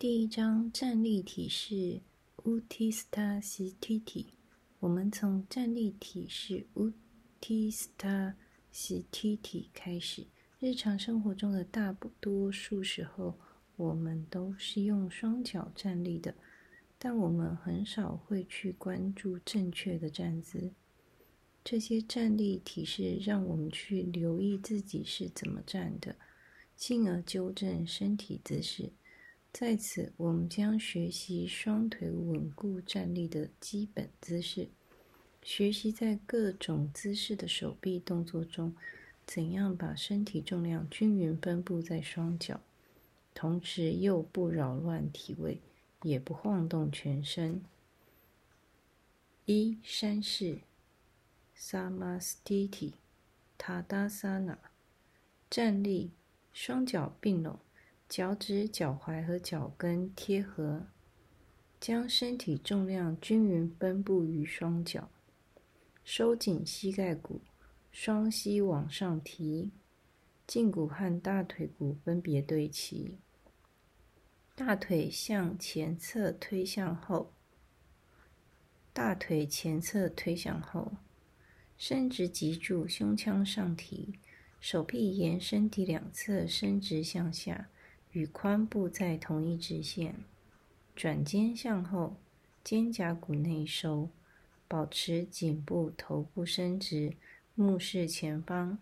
第一章站立体式，Uttasiti。我们从站立体式，Uttasiti 开始。日常生活中的大多数时候，我们都是用双脚站立的，但我们很少会去关注正确的站姿。这些站立体式让我们去留意自己是怎么站的，进而纠正身体姿势。在此，我们将学习双腿稳固站立的基本姿势，学习在各种姿势的手臂动作中，怎样把身体重量均匀分布在双脚，同时又不扰乱体位，也不晃动全身。一山式。Samastiti Tadasana，站立，双脚并拢，脚趾、脚踝和脚跟贴合，将身体重量均匀分布于双脚，收紧膝盖骨，双膝往上提，胫骨和大腿骨分别对齐，大腿向前侧推向后，大腿前侧推向后。伸直脊柱，胸腔上提，手臂沿身体两侧伸直向下，与髋部在同一直线。转肩向后，肩胛骨内收，保持颈部、头部伸直，目视前方。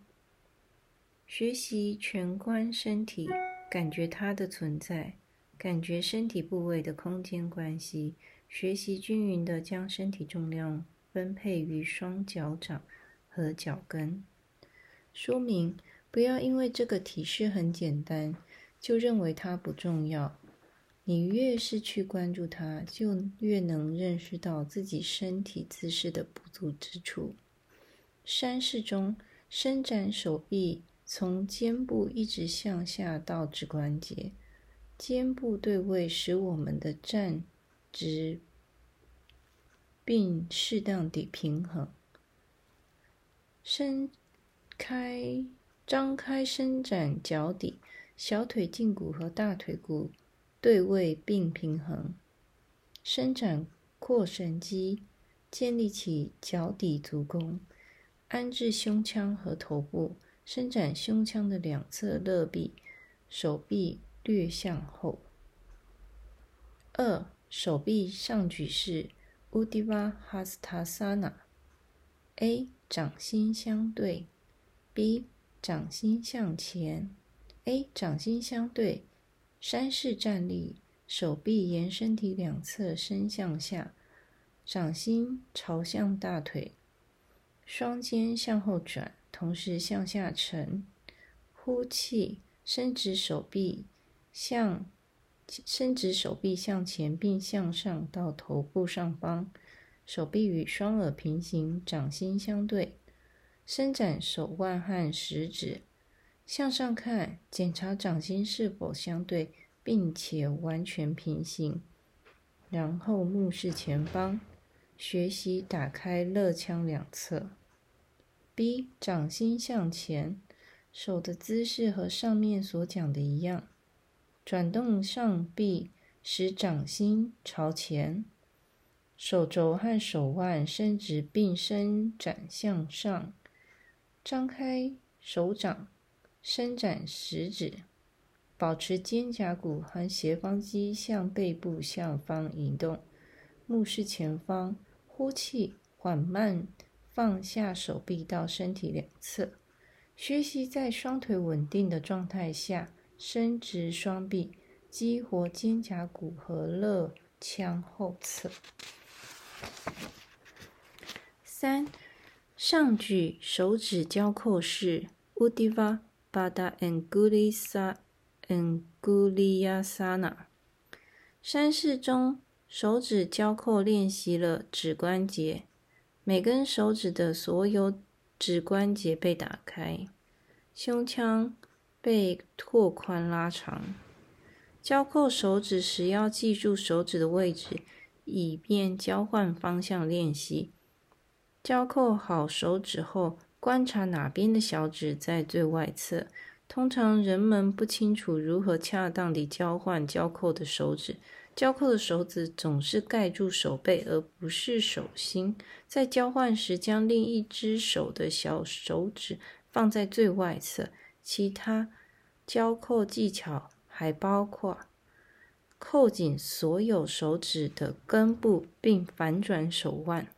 学习全观身体，感觉它的存在，感觉身体部位的空间关系。学习均匀的将身体重量。分配于双脚掌和脚跟。说明：不要因为这个体式很简单，就认为它不重要。你越是去关注它，就越能认识到自己身体姿势的不足之处。山式中，伸展手臂从肩部一直向下到指关节，肩部对位使我们的站直。并适当地平衡。伸开、张开、伸展脚底，小腿胫骨和大腿骨对位并平衡。伸展腘绳肌，建立起脚底足弓，安置胸腔和头部。伸展胸腔的两侧肋臂，手臂略向后。二、手臂上举式。Uddiyana Hastasana，A 掌心相对，B 掌心向前，A 掌心相对，山式站立，手臂沿身体两侧伸向下，掌心朝向大腿，双肩向后转，同时向下沉，呼气，伸直手臂向。伸直手臂向前，并向上到头部上方，手臂与双耳平行，掌心相对。伸展手腕和食指，向上看，检查掌心是否相对，并且完全平行。然后目视前方，学习打开肋腔两侧。B. 掌心向前，手的姿势和上面所讲的一样。转动上臂，使掌心朝前，手肘和手腕伸直并伸展向上，张开手掌，伸展食指，保持肩胛骨和斜方肌向背部下方移动。目视前方，呼气，缓慢放下手臂到身体两侧，学习在双腿稳定的状态下。伸直双臂，激活肩胛骨和肋腔后侧。三，上举手指交扣式 （Uddiyana Anguliasana）。山式中，手指交扣练习了指关节，每根手指的所有指关节被打开，胸腔。被拓宽拉长，交扣手指时要记住手指的位置，以便交换方向练习。交扣好手指后，观察哪边的小指在最外侧，通常人们不清楚如何恰当地交换交扣的手指。交扣的手指总是盖住手背，而不是手心。在交换时，将另一只手的小手指放在最外侧。其他交扣技巧还包括扣紧所有手指的根部，并反转手腕。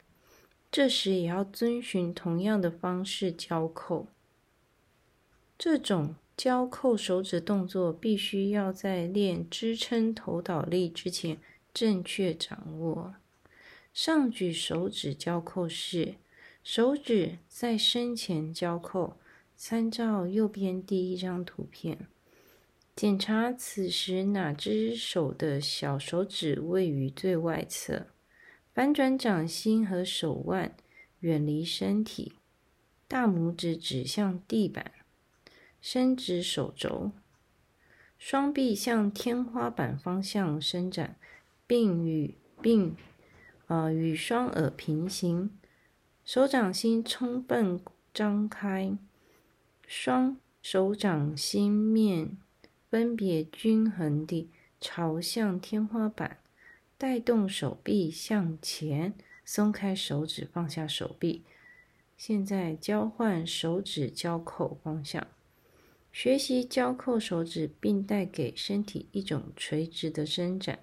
这时也要遵循同样的方式交扣。这种。交扣手指动作必须要在练支撑头倒立之前正确掌握。上举手指交扣式，手指在身前交扣。参照右边第一张图片，检查此时哪只手的小手指位于最外侧。反转掌心和手腕远离身体，大拇指指向地板。伸直手肘，双臂向天花板方向伸展，并与并呃与双耳平行，手掌心充分张开，双手掌心面分别均衡地朝向天花板，带动手臂向前，松开手指，放下手臂。现在交换手指交扣方向。学习交扣手指，并带给身体一种垂直的伸展。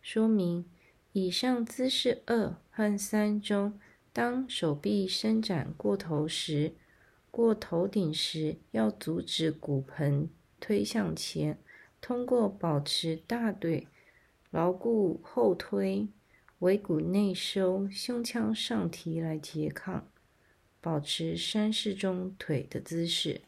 说明：以上姿势二和三中，当手臂伸展过头时，过头顶时，要阻止骨盆推向前，通过保持大腿牢固后推、尾骨内收、胸腔上提来拮抗，保持山式中腿的姿势。